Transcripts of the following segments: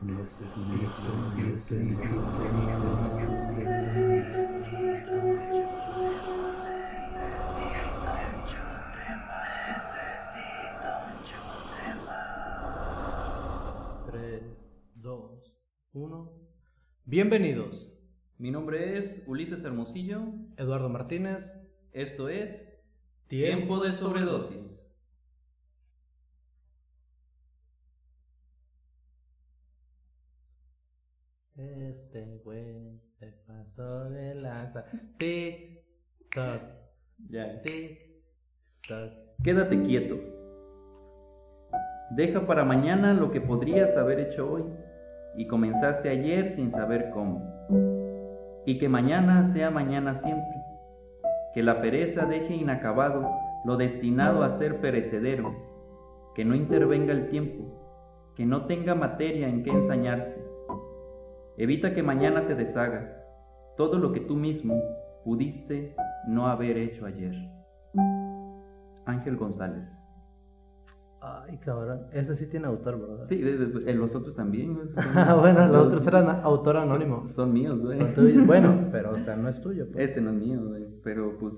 Tres, dos, uno. Bienvenidos. Mi nombre es Ulises Hermosillo. Eduardo Martínez. Esto es Tiempo de Sobredosis. Este güey se pasó de lanza. Tic, toc, Ya. tic, toc. Quédate quieto. Deja para mañana lo que podrías haber hecho hoy y comenzaste ayer sin saber cómo. Y que mañana sea mañana siempre. Que la pereza deje inacabado lo destinado a ser perecedero. Que no intervenga el tiempo. Que no tenga materia en que ensañarse. Evita que mañana te deshaga todo lo que tú mismo pudiste no haber hecho ayer. Ángel González. Ay, cabrón. Ese sí tiene autor, ¿verdad? Sí, los otros también. son- Ah, bueno, los otros eran autor anónimo. Son, son míos, güey. Son tuyos. Bueno, pero o sea, no es tuyo. pues. Este no es mío, güey. Pero pues,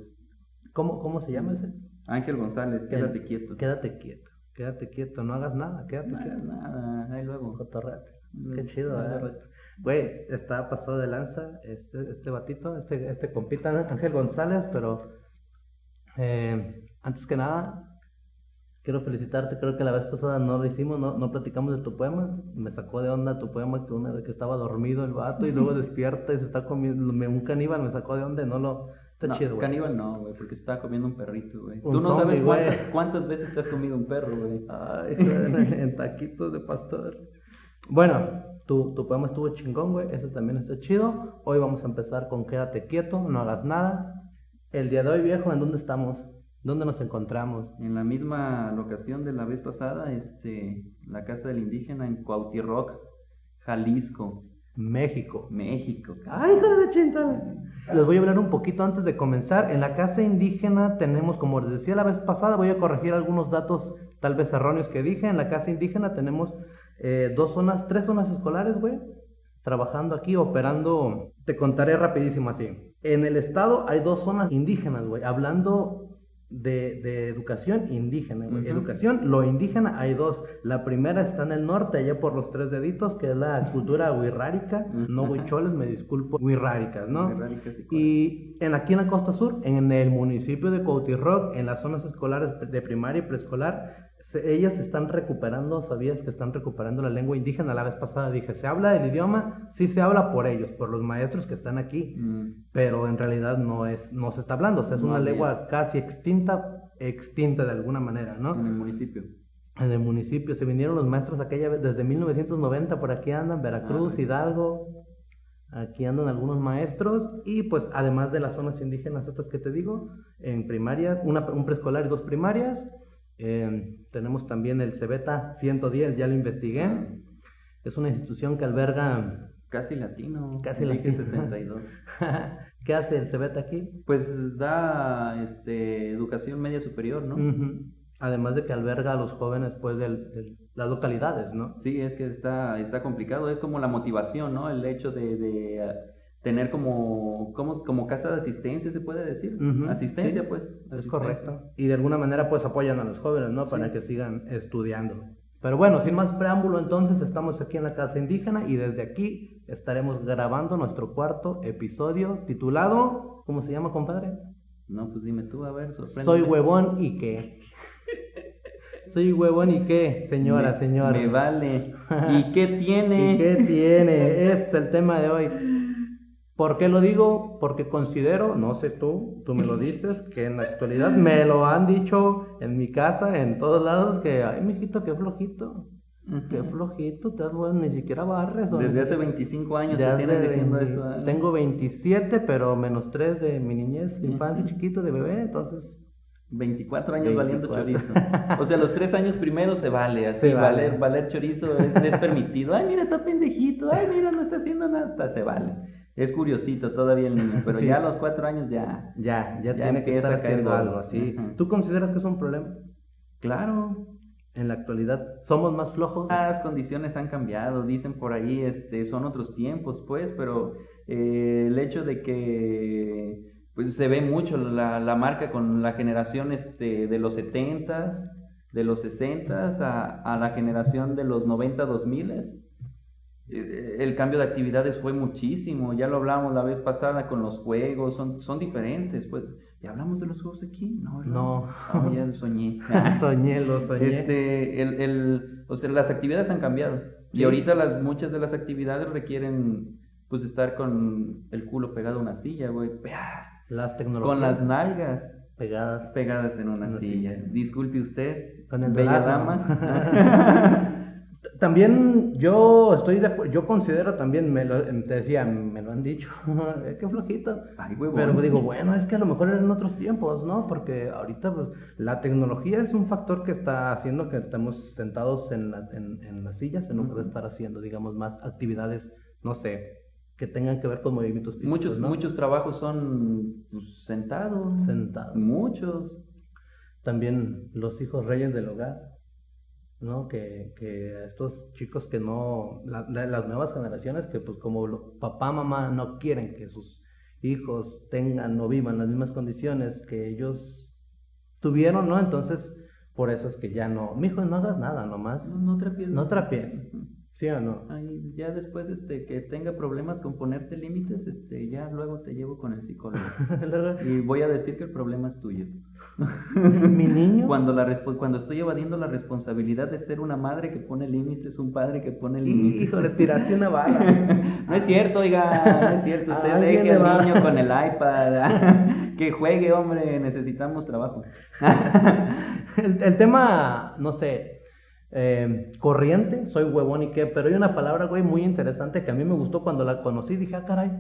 ¿Cómo, ¿Cómo se llama ese? Ángel González, quédate El- quieto. Quédate quieto. Quédate quieto, no hagas nada, quédate Nada, quieto. nada, ahí luego. Cotorrete. Mm, Qué chido, ahí ¿eh? Güey, está pasado de lanza este, este batito, este, este compita Ángel González, pero eh, antes que nada, quiero felicitarte, creo que la vez pasada no lo hicimos, no, no platicamos de tu poema, me sacó de onda tu poema que una vez que estaba dormido el vato y luego despierta y se está comiendo, me- un caníbal me sacó de onda y no lo... Está No, chido, caníbal no, güey, porque se estaba comiendo un perrito, güey. Tú no sabes zombie, cuántas, cuántas veces te has comido un perro, güey. Ay, en taquitos de pastor. Bueno, tu, tu poema estuvo chingón, güey. Eso también está chido. Hoy vamos a empezar con Quédate quieto, no hagas nada. El día de hoy, viejo, ¿en dónde estamos? ¿Dónde nos encontramos? En la misma locación de la vez pasada, este, la casa del indígena en Cuautiroc, Jalisco, México. México. Ay, hijo de la chingada. Les voy a hablar un poquito antes de comenzar. En la casa indígena tenemos, como les decía la vez pasada, voy a corregir algunos datos tal vez erróneos que dije. En la casa indígena tenemos eh, dos zonas, tres zonas escolares, güey, trabajando aquí, operando. Te contaré rapidísimo así. En el estado hay dos zonas indígenas, güey, hablando de, de educación indígena, güey. Ujú. Educación, lo indígena hay dos. La primera está en el norte, allá por los tres deditos, que es la cultura huirrárica. No Ujú. huicholes, me disculpo, huirráricas, ¿no? Y Y en, aquí en la costa sur, en el municipio de Coutirroc, en las zonas escolares de primaria y preescolar, se- ellas están recuperando, ¿sabías que están recuperando la lengua indígena? La vez pasada dije, ¿se habla el idioma? Sí se habla por ellos, por los maestros que están aquí, Mm, pero en realidad no, es, no se está hablando, o sea, es No una había. lengua casi extinta, extinta de alguna manera, ¿no? En el municipio. En el municipio se vinieron los maestros aquella vez, desde 1990 por aquí andan, Veracruz, Ah. Hidalgo, aquí andan algunos maestros y pues además de las zonas indígenas estas que te digo, en primaria, una, un preescolar y dos primarias, eh, tenemos también el Cebeta 110, ya lo investigué, es una institución que alberga, Casi latino. Casi latino. 72. ¿qué hace el Cebeta aquí? Pues da este, educación media superior, ¿no? Además de que alberga a los jóvenes pues del- de las localidades, ¿no? Sí, es que está, está complicado. Es como la motivación, ¿no? El hecho de, de, tener como, como, como casa de asistencia, se puede decir. Ujú, Asistencia, sí, pues. Es asistencia. correcto. Y de alguna manera pues apoyan a los jóvenes, ¿no? Para Sí. que sigan estudiando. Pero bueno, sin más preámbulo, entonces estamos aquí en la casa indígena y desde aquí estaremos grabando nuestro cuarto episodio titulado, ¿cómo se llama, compadre? No, pues dime tú, a ver, sorprende. Soy huevón y qué. Soy huevón y qué, señora, Me- señor. Me vale. ¿Y qué tiene? ¿Y qué tiene? Es el tema de hoy. ¿Por qué lo digo? Porque considero, no sé tú, tú me lo dices, que en la actualidad me lo han dicho en mi casa, en todos lados, que, ay, mijito, qué flojito, qué flojito, te has bueno, ni siquiera barres. o Desde hace siquiera- 25 años te tienen diciendo 20 eso. ¿eh? Tengo 27, pero menos 3 de mi niñez, infancia, chiquito, de bebé, entonces 24 años valiendo 24. chorizo. O sea, los tres años primeros se vale, así, Se vale. valer, valer chorizo es, es permitido. Ay, mira, está pendejito, ay, mira, no está haciendo nada, se vale. Es curiosito todavía el niño, pero Sí. ya a los cuatro años ya. ya, ya, Ya tiene que estar haciendo algo así. ¿Tú consideras que es un problema? Claro, en la actualidad somos más flojos. Las condiciones han cambiado, dicen por ahí, este, son otros tiempos, pues, pero eh, el hecho de que pues, se ve mucho la, la marca con la generación este, de los 70s, de los 60s a, a la generación de los 90, 2000 eh, el cambio de actividades fue muchísimo, ya lo hablamos la vez pasada con los juegos, son, son diferentes, pues, ¿ya hablamos de los juegos aquí? No, no. no ya soñé. soñé, lo soñé. Este, el, el, o sea, las actividades han cambiado, y ahorita las, muchas de las actividades requieren, pues, estar con el culo pegado a una silla, güey, las tecnologías. con las nalgas pegadas, pegadas en una, silla. Disculpe usted, con el bella dama. También yo estoy de acuerdo, yo considero también, me lo, te decía, me lo han dicho, qué flojito. Ay, Pero digo, bueno, es que a lo mejor eran otros tiempos, ¿no? Porque ahorita pues, la tecnología es un factor que está haciendo que estemos sentados en, la, en, las sillas en lugar de estar haciendo, digamos, más actividades, no sé, que tengan que ver con movimientos físicos. Muchos, muchos trabajos son pues, sentados. Sentados. Muchos. También los hijos reyes del hogar. ¿No? Que, que estos chicos que no, las nuevas generaciones que pues como papá, mamá no quieren que sus hijos tengan o vivan las mismas condiciones que ellos tuvieron, ¿no? Entonces, por eso es que ya no, mi hijo, no hagas nada nomás. No, no trapies. No trapies. ¿Sí o no? Ay, ya después este, que tenga problemas con ponerte límites, este, ya luego te llevo con el psicólogo. y voy a decir que el problema es tuyo. ¿Mi niño? Cuando, la cuando estoy evadiendo la responsabilidad de ser una madre que pone límites, un padre que pone límites. Hijo, le tiraste una bala. no es cierto, oiga, no es cierto. Usted deje al niño con el iPad. que juegue, hombre, necesitamos trabajo. el tema, no sé, eh, corriente, soy huevón y qué, pero hay una palabra, güey, muy interesante que a mí me gustó cuando la conocí, dije, ah, caray,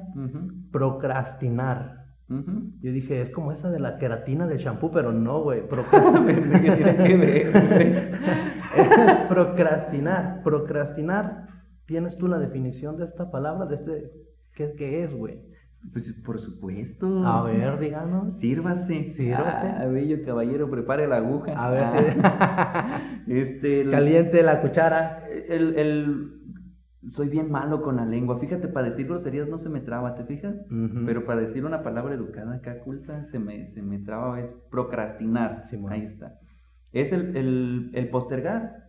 procrastinar. Yo dije, es como esa de la queratina del shampoo, pero no, güey, procrastinar, procrastinar, ¿tienes tú la definición de esta palabra, de este, qué, qué es, güey? Pues por supuesto. A ver, díganos. Sírvase. Sírvase. Ah, bello caballero, prepare la aguja. A ver, ah. este, Caliente la cuchara. El, el, Soy bien malo con la lengua. Fíjate, para decir groserías no se me traba, ¿te fijas? Pero para decir una palabra educada acá, culta, se me, se me traba. Es procrastinar. Ahí está. Es el, el, el postergar.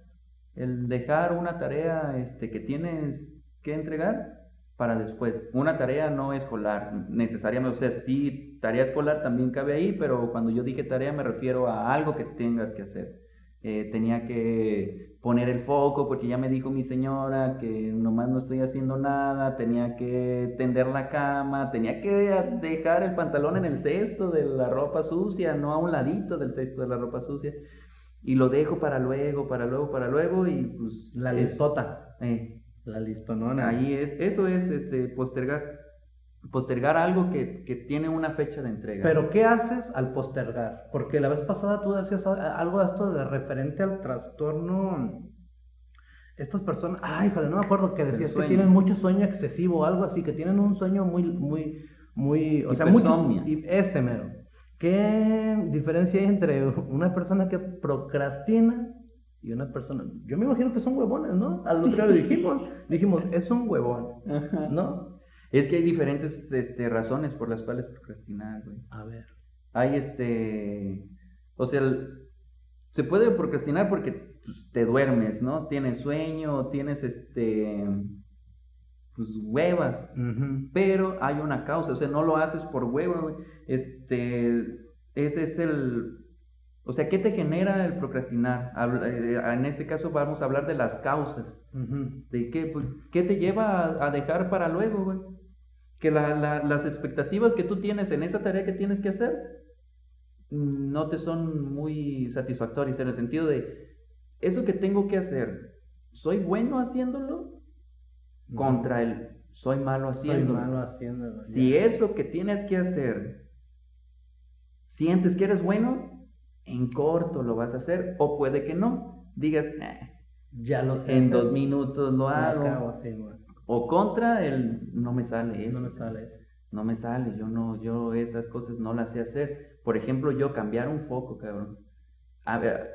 El dejar una tarea este, que tienes que entregar para después. Una tarea no escolar, necesariamente, o sea, sí, tarea escolar también cabe ahí, pero cuando yo dije tarea me refiero a algo que tengas que hacer. Eh, tenía que poner el foco porque ya me dijo mi señora que nomás no estoy haciendo nada, tenía que tender la cama, tenía que dejar el pantalón en el cesto de la ropa sucia, no a un ladito del cesto de la ropa sucia. Y lo dejo para luego, para luego, para luego y pues... La listota. Eh, la listonona. Ahí es, eso es este, postergar. Postergar algo que, que, tiene una fecha de entrega. Pero ¿qué haces al postergar? Porque la vez pasada tú decías algo de esto de referente al trastorno. Estas personas, ay, joder, no me acuerdo que decías que tienen mucho sueño excesivo o algo así, que tienen un sueño muy, muy, muy, o sea, mucho, y ese mero. ¿Qué diferencia hay entre una persona que procrastina y una persona, yo me imagino que son huevones, ¿no? Al otro lo dijimos, dijimos, es un huevón, ¿no? Es que hay diferentes este, razones por las cuales procrastinar, güey. A ver. Hay este, o sea, se puede procrastinar porque pues, te duermes, ¿no? Tienes sueño, tienes este, pues hueva, pero hay una causa, o sea, no lo haces por hueva, güey. Este, ese es el, o sea, ¿qué te genera el procrastinar? Eh, en este caso vamos a hablar de las causas. ¿De qué? Pues, ¿Qué te lleva a, dejar para luego, güey? Que las expectativas que tú tienes en esa tarea que tienes que hacer mm, no te son muy satisfactorias en el sentido de, eso que tengo que hacer, ¿soy bueno haciéndolo? Contra el, soy malo haciéndolo. Soy malo haciéndolo. Si eso que tienes que hacer, sientes que eres bueno, en corto lo vas a hacer o puede que no. Digas, ya lo sé. En dos minutos lo hago. o contra el no me sale eso. No me sale eso. No me sale, yo no, yo esas cosas no las sé hacer. Por ejemplo, yo cambiar un foco, cabrón. A ver,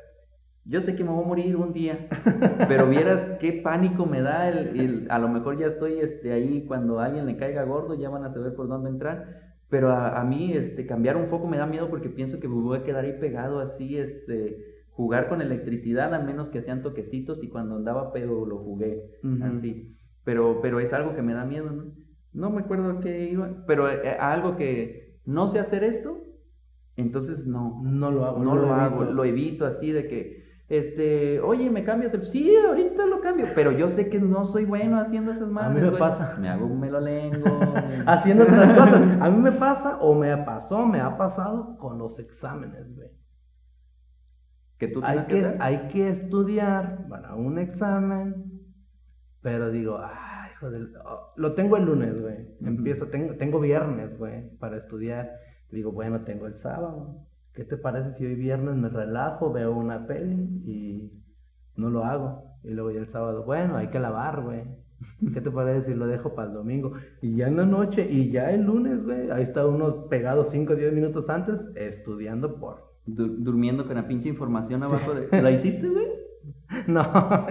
yo sé que me voy a morir un día, pero vieras qué pánico me da el, el, a lo mejor ya estoy este, ahí cuando a alguien le caiga gordo, ya van a saber por dónde entrar, pero a, a, mí este, cambiar un foco me da miedo porque pienso que me voy a quedar ahí pegado así, este, jugar con electricidad, al menos que sean toquecitos y cuando andaba pedo lo jugué, así, pero, pero es algo que me da miedo, ¿no? No me acuerdo qué iba, pero eh, algo que no sé hacer esto, entonces no, no lo hago, no, lo, hago, lo evito así de que este, oye, ¿me cambias el...? Sí, ahorita lo cambio, pero yo sé que no soy bueno haciendo esas manos. A mí me pasa. Me hago un melolengo. haciendo otras cosas. A mí me pasa, o me pasó, me ha pasado con los exámenes, güey. Que tú hay tienes que, hacer? Hay que estudiar para un examen, pero digo, ay, hijo del... oh, lo tengo el lunes, güey. Empiezo, tengo, tengo viernes, güey, para estudiar. Digo, bueno, tengo el sábado. ¿Qué te parece si hoy viernes me relajo, veo una peli y no lo hago? Y luego ya el sábado, bueno, hay que lavar, güey. ¿Qué te parece si lo dejo para el domingo? Y ya en la noche, y ya el lunes, güey, ahí está uno pegado 5 o 10 minutos antes estudiando por. Du durmiendo con la pinche información abajo de... ¿La hiciste, güey? No,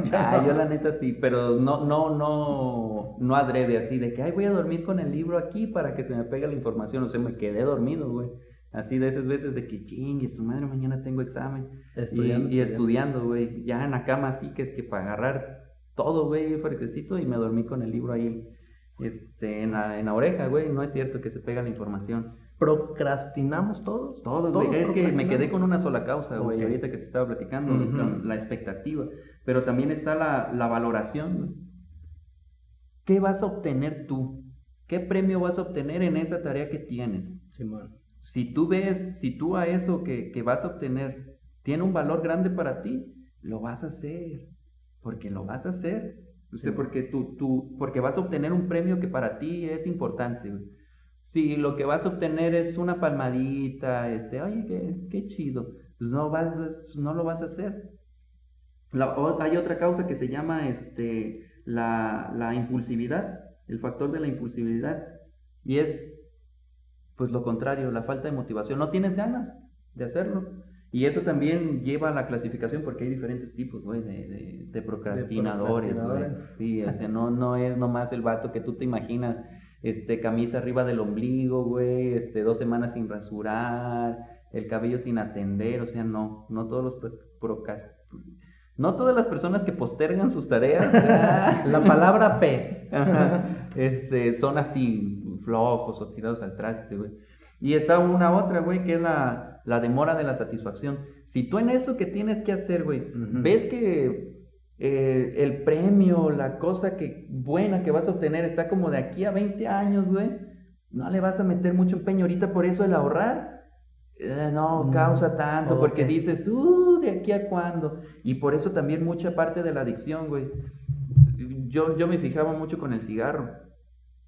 ya ah, no. yo la neta sí, pero no, no, no, no adrede así de que, ay, voy a dormir con el libro aquí para que se me pegue la información, o sea, me quedé dormido, güey. Así de esas veces de que chingue, su madre, mañana tengo examen. Estudiando, y, y estudiando, güey. Ya en la cama así que es que para agarrar todo, güey, fuertecito y me dormí con el libro ahí este, en, la, en la oreja, güey. No es cierto que se pega la información. ¿Procrastinamos todos? Todos, güey. Es que me quedé con una sola causa, güey, okay. ahorita que te estaba platicando, uh -huh. la expectativa. Pero también está la, la valoración. ¿Qué vas a obtener tú? ¿Qué premio vas a obtener en esa tarea que tienes? Simón. Si tú ves, si tú a eso que, que, vas a obtener tiene un valor grande para ti, lo vas a hacer, porque lo vas a hacer. Usted, sí. porque, tú, tú, porque vas a obtener un premio que para ti es importante. Si lo que vas a obtener es una palmadita, este, oye, qué, qué chido, pues no, vas, no lo vas a hacer. La, hay otra causa que se llama este, la, la impulsividad, el factor de la impulsividad, y es pues lo contrario, la falta de motivación. No tienes ganas de hacerlo. Y eso también lleva a la clasificación porque hay diferentes tipos, güey, de, de, de, procrastinadores, güey. Sí, o sea, no, no es nomás el vato que tú te imaginas, este, camisa arriba del ombligo, güey, este, dos semanas sin rasurar, el cabello sin atender, o sea, no, no todos los procrastinadores. No todas las personas que postergan sus tareas. la palabra P. Ajá, este, son así, flojos o tirados al traste, güey. Y está una otra, güey, que es la, la, demora de la satisfacción. Si tú en eso que tienes que hacer, güey, uh -huh. ves que eh, el premio, la cosa que buena que vas a obtener está como de aquí a 20 años, güey, no le vas a meter mucho empeño ahorita por eso el ahorrar. Eh, no causa tanto, okay. porque dices, uh, de aquí a cuándo. Y por eso también mucha parte de la adicción, güey. Yo, yo me fijaba mucho con el cigarro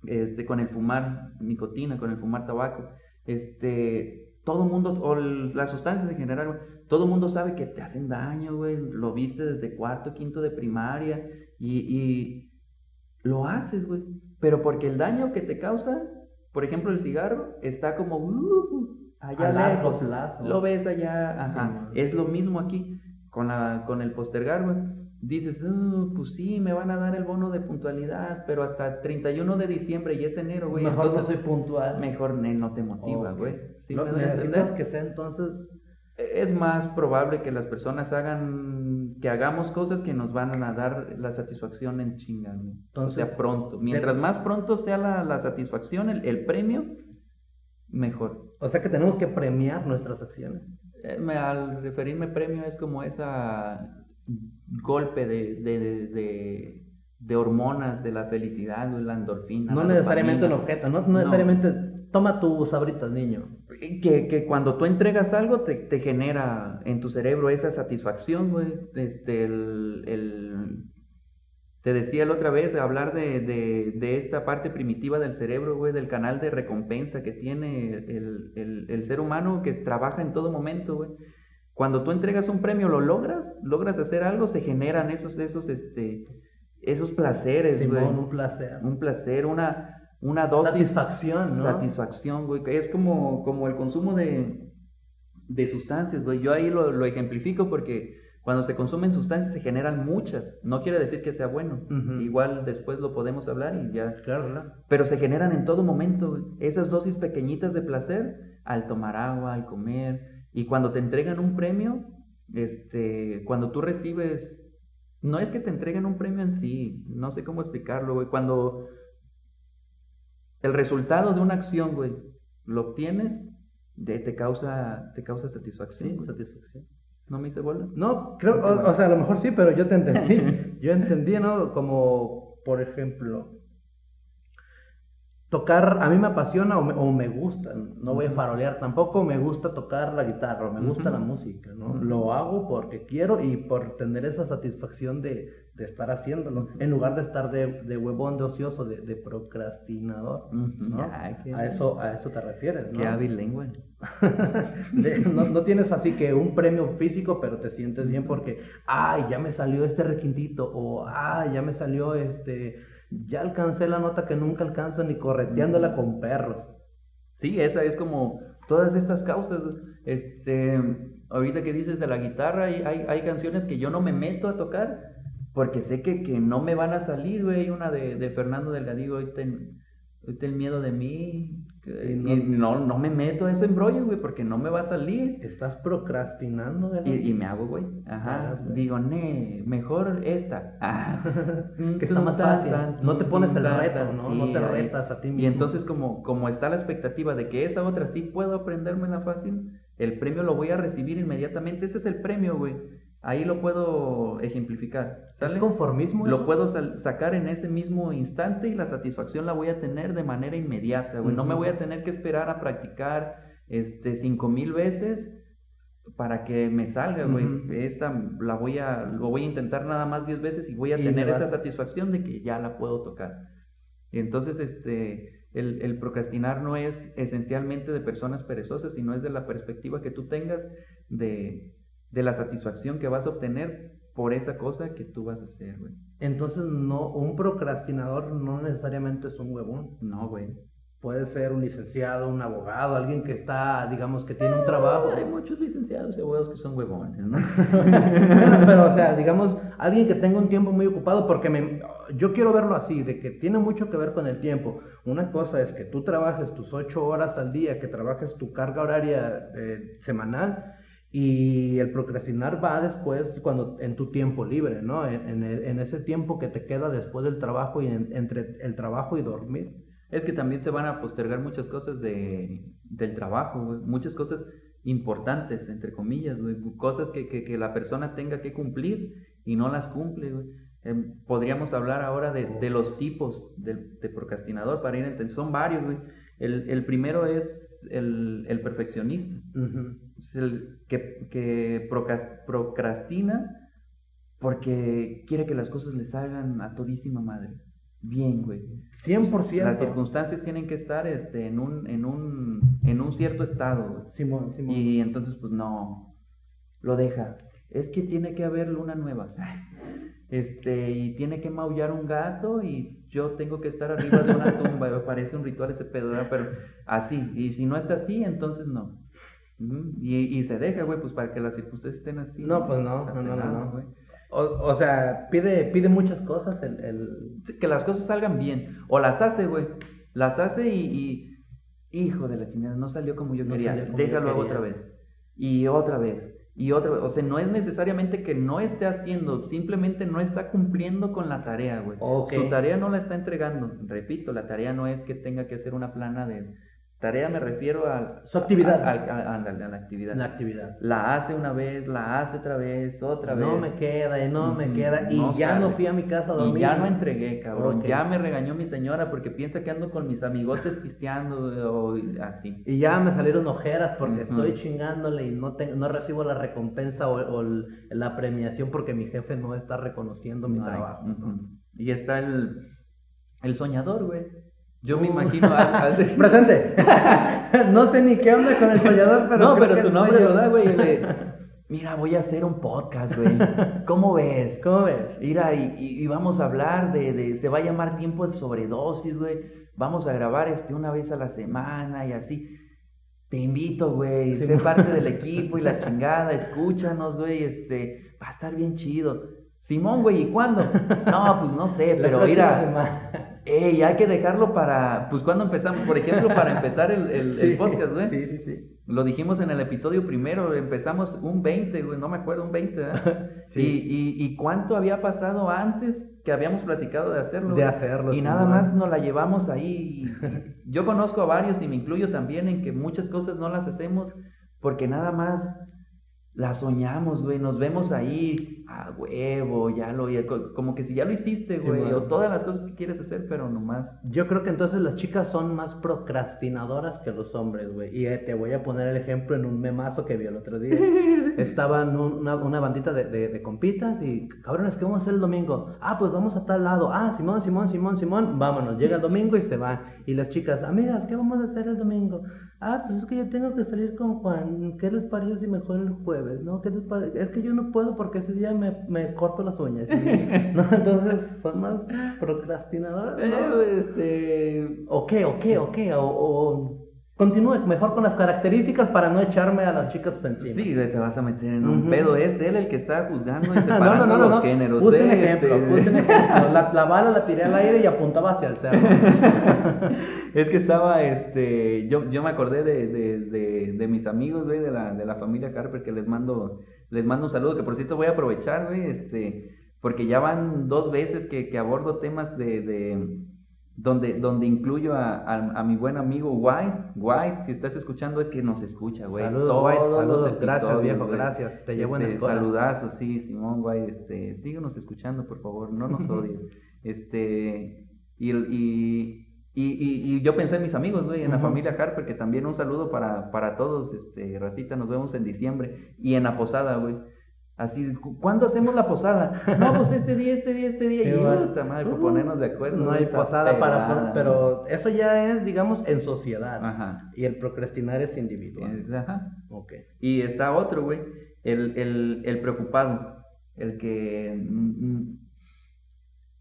este, con el fumar nicotina, con el fumar tabaco, este, todo mundo, o las sustancias en general, güey, todo mundo sabe que te hacen daño, güey, lo viste desde cuarto, quinto de primaria, y, y lo haces, güey, pero porque el daño que te causa, por ejemplo, el cigarro, está como, uh, allá A lejos, lo ves allá, ajá, Sí, es lo mismo aquí, con, la, con el postergar, güey, dices, oh, pues sí, me van a dar el bono de puntualidad, pero hasta 31 de diciembre y es enero, güey. Mejor entonces, no soy puntual. Mejor no te motiva, güey. Okay. ¿Sí no, necesitas que sea entonces... Es más probable que las personas hagan, que hagamos cosas que nos van a dar la satisfacción en chinga, güey. Entonces, o sea, pronto. Mientras más pronto sea la, la satisfacción, el, el, premio, mejor. O sea que tenemos que premiar nuestras acciones. Eh, me, al referirme premio es como esa golpe de, de, de, de, hormonas de la felicidad, la endorfina. No la necesariamente un objeto, no, no necesariamente toma tus sabritas, niño. Que, que, cuando tú entregas algo te, te, genera en tu cerebro esa satisfacción, güey. Este, el, el, te decía la otra vez, hablar de, de, de, esta parte primitiva del cerebro, güey, del canal de recompensa que tiene el, el, el ser humano que trabaja en todo momento, güey cuando tú entregas un premio, lo logras, logras hacer algo, se generan esos, esos, este, esos placeres, Simón, güey. un placer. Un placer, una, una dosis. Satisfacción, ¿no? Satisfacción, güey. Es como, como el consumo de, de sustancias, güey. Yo ahí lo, lo ejemplifico porque Cuando se consumen sustancias se generan muchas. No quiere decir que sea bueno. Igual después lo podemos hablar y ya. Claro, claro. Pero se generan en todo momento. güey. Esas dosis pequeñitas de placer al tomar agua, al comer. Y cuando te entregan un premio, este, cuando tú recibes, no es que te entreguen un premio en sí, no sé cómo explicarlo, güey. Cuando el resultado de una acción, güey, lo obtienes, de- te causa, te causa satisfacción. Sí, satisfacción. ¿No me hice bolas? No, creo, o, o sea, a lo mejor sí, pero yo te entendí. Yo entendí, ¿no? Como, por ejemplo, tocar, a mí me apasiona o me, o me gusta, no voy a farolear tampoco, me gusta tocar la guitarra, o me gusta la música, ¿no? Lo hago porque quiero y por tener esa satisfacción de, de estar haciéndolo, en lugar de estar de, de huevón, de ocioso, de, de procrastinador. ¿no? A eso, a eso te refieres, ¿no? Qué hábil lengua. De- no, no tienes así que un premio físico, pero te sientes bien porque, ay, ya me salió este requintito, o ay, ya me salió este, ya alcancé la nota que nunca alcanzo ni correteándola con perros. Sí, esa es como todas estas causas. Este, ahorita que dices de la guitarra, hay, hay, hay canciones que yo no me meto a tocar porque sé que, que no me van a salir, güey. Una de, de Fernando Delgadillo, ahorita el, ahorita el miedo de mí. Y no- Y no, no me meto a ese embrollo, güey, porque no me va a salir. Estás procrastinando. ¿verdad? Y, y me hago, güey. Ajá. Hagas, güey. Digo, ne, mejor esta. Ah. que está más fácil. No te pones el reto, ¿no? No te retas a ti mismo. Y entonces como, como está la expectativa de que esa otra sí puedo aprendérmela fácil, el premio lo voy a recibir inmediatamente. Ese es el premio, güey. Ahí lo puedo ejemplificar. ¿Es ¿sale? conformismo? Lo eso? puedo sal- sacar en ese mismo instante y la satisfacción la voy a tener de manera inmediata, güey. No me voy a tener que esperar a practicar este cinco mil veces para que me salga, güey. Ujú. Esta la voy a, lo voy a intentar nada más 10 veces y voy a Y tener esa satisfacción de que ya la puedo tocar. Entonces, este, el, el procrastinar no es esencialmente de personas perezosas, sino es de la perspectiva que tú tengas de, de la satisfacción que vas a obtener por esa cosa que tú vas a hacer, güey. Entonces, no, un procrastinador no necesariamente es un huevón. No, güey. Puede ser un licenciado, un abogado, alguien que está, digamos, que tiene un trabajo. Hay muchos licenciados y abogados que son huevones, ¿no? Pero, o sea, digamos, alguien que tenga un tiempo muy ocupado, porque me, yo quiero verlo así, de que tiene mucho que ver con el tiempo. Una cosa es que tú trabajes tus ocho horas al día, que trabajes tu carga horaria eh, semanal, y el procrastinar va después cuando en tu tiempo libre, ¿no? En, en ese tiempo que te queda después del trabajo y en- entre el trabajo y dormir. Es que también se van a postergar muchas cosas de, del trabajo. Muchas cosas importantes, entre comillas. Cosas que, que, la persona tenga que cumplir y no las cumple. Em, podríamos hablar ahora de, de los tipos de, procrastinador para ir entendiendo. Son varios. El, el primero es el, el perfeccionista. Es el que, que procrastina porque quiere que las cosas le salgan a todísima madre. Bien, güey. 100%. Las circunstancias tienen que estar este, en, un, en, un, en un cierto estado. güey. Simón, Simón. Y entonces, pues no, lo deja. Es que tiene que haber luna nueva. Este, y tiene que maullar un gato y yo tengo que estar arriba de una tumba. Parece un ritual ese pedo, ¿verdad? pero así. Y si no está así, entonces no. Y, y se deja, güey, pues para que las circunstancias estén así. No, pues no, no, no, no, pelado, no. güey. O, o sea, pide, pide muchas cosas el, el... Que las cosas salgan bien. O las hace, güey. Las hace y, y- Hijo de la chingada, no salió como yo No quería. como Déjalo quería. otra vez. Y otra vez. Y otra vez. O sea, no es necesariamente que no esté haciendo. Simplemente no está cumpliendo con la tarea, güey. Ok. Su tarea no la está entregando. Repito, la tarea no es que tenga que hacer una plana de... Tarea me refiero a... Su actividad. a- a- a- ándale, a la actividad. la actividad. La hace una vez, la hace otra vez, otra vez. No me queda, y no me queda. Y no ya no fui a mi casa a Y dormir. ya no entregué, cabrón. Ya me regañó mi señora porque piensa que ando con mis amigotes pisteando o así. Y ya me salieron ojeras porque estoy chingándole y no, te- no recibo la recompensa o, la premiación porque mi jefe no está reconociendo mi Ay, trabajo. Y está el, el soñador, güey. Yo me imagino al- al- ¡Presente! no sé ni qué onda con el soñador, pero. no, creo pero que su nombre, ¿verdad, güey? De, Mira, voy a hacer un podcast, güey. ¿Cómo ves? ¿Cómo ves? Mira, y, y- y vamos a hablar de, de- se va a llamar tiempo de sobredosis, güey. Vamos a grabar este una vez a la semana y así. Te invito, güey, Sí, sé parte del equipo y la chingada, escúchanos, güey, este, va a estar bien chido. Simón, güey, ¿y cuándo? No, pues no sé, pero mira, ey, hay que dejarlo para, pues cuando empezamos, por ejemplo, para empezar el, el, podcast, güey. Sí, sí, sí. Lo dijimos en el episodio primero, empezamos un 20, güey, no me acuerdo, un 20, ¿eh? sí. y, y, y, cuánto había pasado antes que habíamos platicado de hacerlo? De hacerlo. Y nada más nos la llevamos ahí. Yo conozco a varios y me incluyo también en que muchas cosas no las hacemos porque nada más la soñamos, güey, nos vemos ahí a huevo, ya lo, como que si ya lo hiciste, güey, o todas las cosas que quieres hacer, pero nomás. Yo creo que entonces las chicas son más procrastinadoras que los hombres, güey. Y eh, te voy a poner el ejemplo en un memazo que vi el otro día. Estaban una, una bandita de, de, compitas y, cabrones, ¿qué vamos a hacer el domingo? Ah, pues vamos a tal lado. Ah, Simón, Simón, Simón, Simón, vámonos. Llega el domingo y se van. Y las chicas, amigas, ¿qué vamos a hacer el domingo? Ah, pues es que yo tengo que salir con Juan. ¿Qué les parece si mejor el jueves, no? ¿Qué les parece? Es que yo no puedo porque ese día me, me corto las uñas. ¿no? Entonces son más procrastinadoras. ¿no? Eh, este... ¿O qué? ¿O qué? ¿O qué? o Continúe mejor con las características para no echarme a las chicas encima. Sí, te vas a meter en un pedo. Es él el que está juzgando y separando no, no, no, los géneros. Puse un ejemplo, este. puse un ejemplo. La, la, bala la tiré al aire y apuntaba hacia el cerro. es que estaba, este, yo, yo me acordé de, de, de, de mis amigos, güey, de la, de la familia Harper, que les mando, les mando un saludo, que por cierto voy a aprovechar, güey, este, porque ya van dos veces que, que abordo temas de, de donde, donde incluyo a, a, mi buen amigo White. White, si estás escuchando, es que nos escucha, güey. Saludos, White, saludos. Gracias, viejo, gracias. Te llevo en el este, Saludazos, sí, Simón, White. Este, síguenos escuchando, por favor, no nos odies. este, y, y, y, y, yo pensé en mis amigos, güey, en la familia Harper, que también un saludo para, para todos, este, Racita, nos vemos en diciembre. Y en la posada, güey. Así, ¿cuándo hacemos la posada? No, pues este día, este día, este día. y puta madre, por ponernos de acuerdo. No hay posada para. Pero eso ya es, digamos, en sociedad. Ajá. Y el procrastinar es individual. ajá. Ok. Y está otro, güey. El, el, el preocupado. El que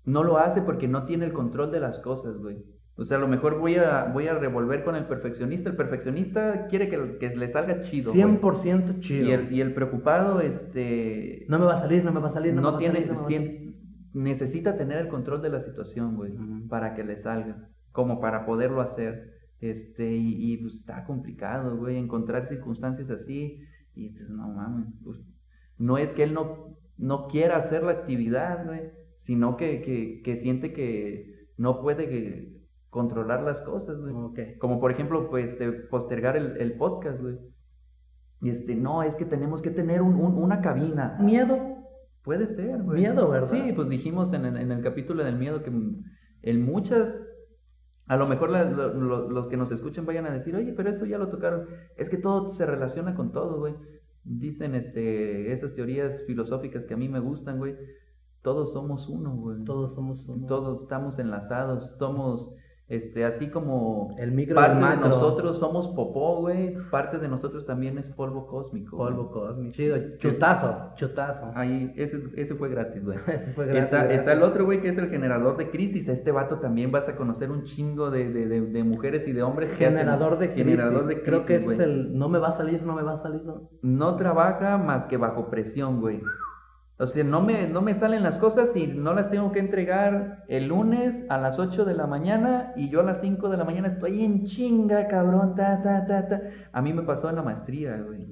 no lo hace porque no tiene el control de las cosas, güey. O sea, a lo mejor voy a, voy a revolver con el perfeccionista. El perfeccionista quiere que, que le salga chido. 100% chido. Y el, y el, preocupado, este... No me va a salir, no me va a salir. No, tiene... necesita tener el control de la situación, güey, para que le salga. Como para poderlo hacer. Este, y, y pues está complicado, güey, encontrar circunstancias así. Y pues, no mames, pues, no es que él no, no quiera hacer la actividad, güey, sino que, que, que siente que no puede que controlar las cosas, güey. Como por ejemplo, pues, de postergar el, el, podcast, güey. Y este, no, es que tenemos que tener un, una cabina. Miedo. Puede ser, güey. Miedo, ¿verdad? Sí, pues dijimos en, en, el capítulo del miedo que en muchas, a lo mejor los que nos escuchen vayan a decir, oye, pero eso ya lo tocaron. Es que todo se relaciona con todo, güey. Dicen este, esas teorías filosóficas que a mí me gustan, güey. Todos somos uno, güey. Todos somos uno. Todos estamos enlazados, somos este, así como el micro parte de nosotros somos popó, güey, parte de nosotros también es polvo cósmico. Polvo cósmico. Chido, chutazo, chutazo. Ahí, ese, ese fue gratis, güey. ese fue gratis. Está, está, el otro, güey, que es el generador de crisis. Este vato también vas a conocer un chingo de, de, de, mujeres y de hombres que generador de crisis. Generador de crisis. Creo que ese es el no me va a salir, no me va a salir. No, no trabaja más que bajo presión, güey. O sea, no me, no me salen las cosas y no las tengo que entregar el lunes a las 8 de la mañana y yo a las 5 de la mañana estoy en chinga, cabrón, ta, ta, ta, ta. A mí me pasó en la maestría, güey.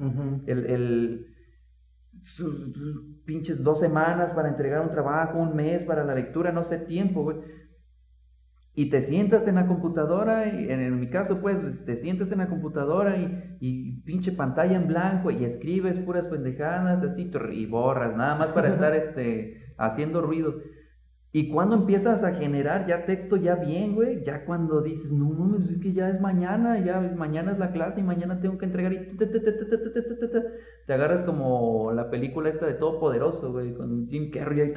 El, el pinches dos semanas para entregar un trabajo, un mes para la lectura, no sé tiempo, güey y te sientas en la computadora, y en, mi caso pues, te sientas en la computadora y, y, pinche pantalla en blanco y escribes puras pendejadas así y borras, nada más para estar este, haciendo ruido. Y cuando empiezas a generar ya texto ya bien, güey, ya cuando dices, no mames, es que ya es mañana, ya mañana es la clase y mañana tengo que entregar y te agarras como la película esta de Todopoderoso, güey, con Jim Carrey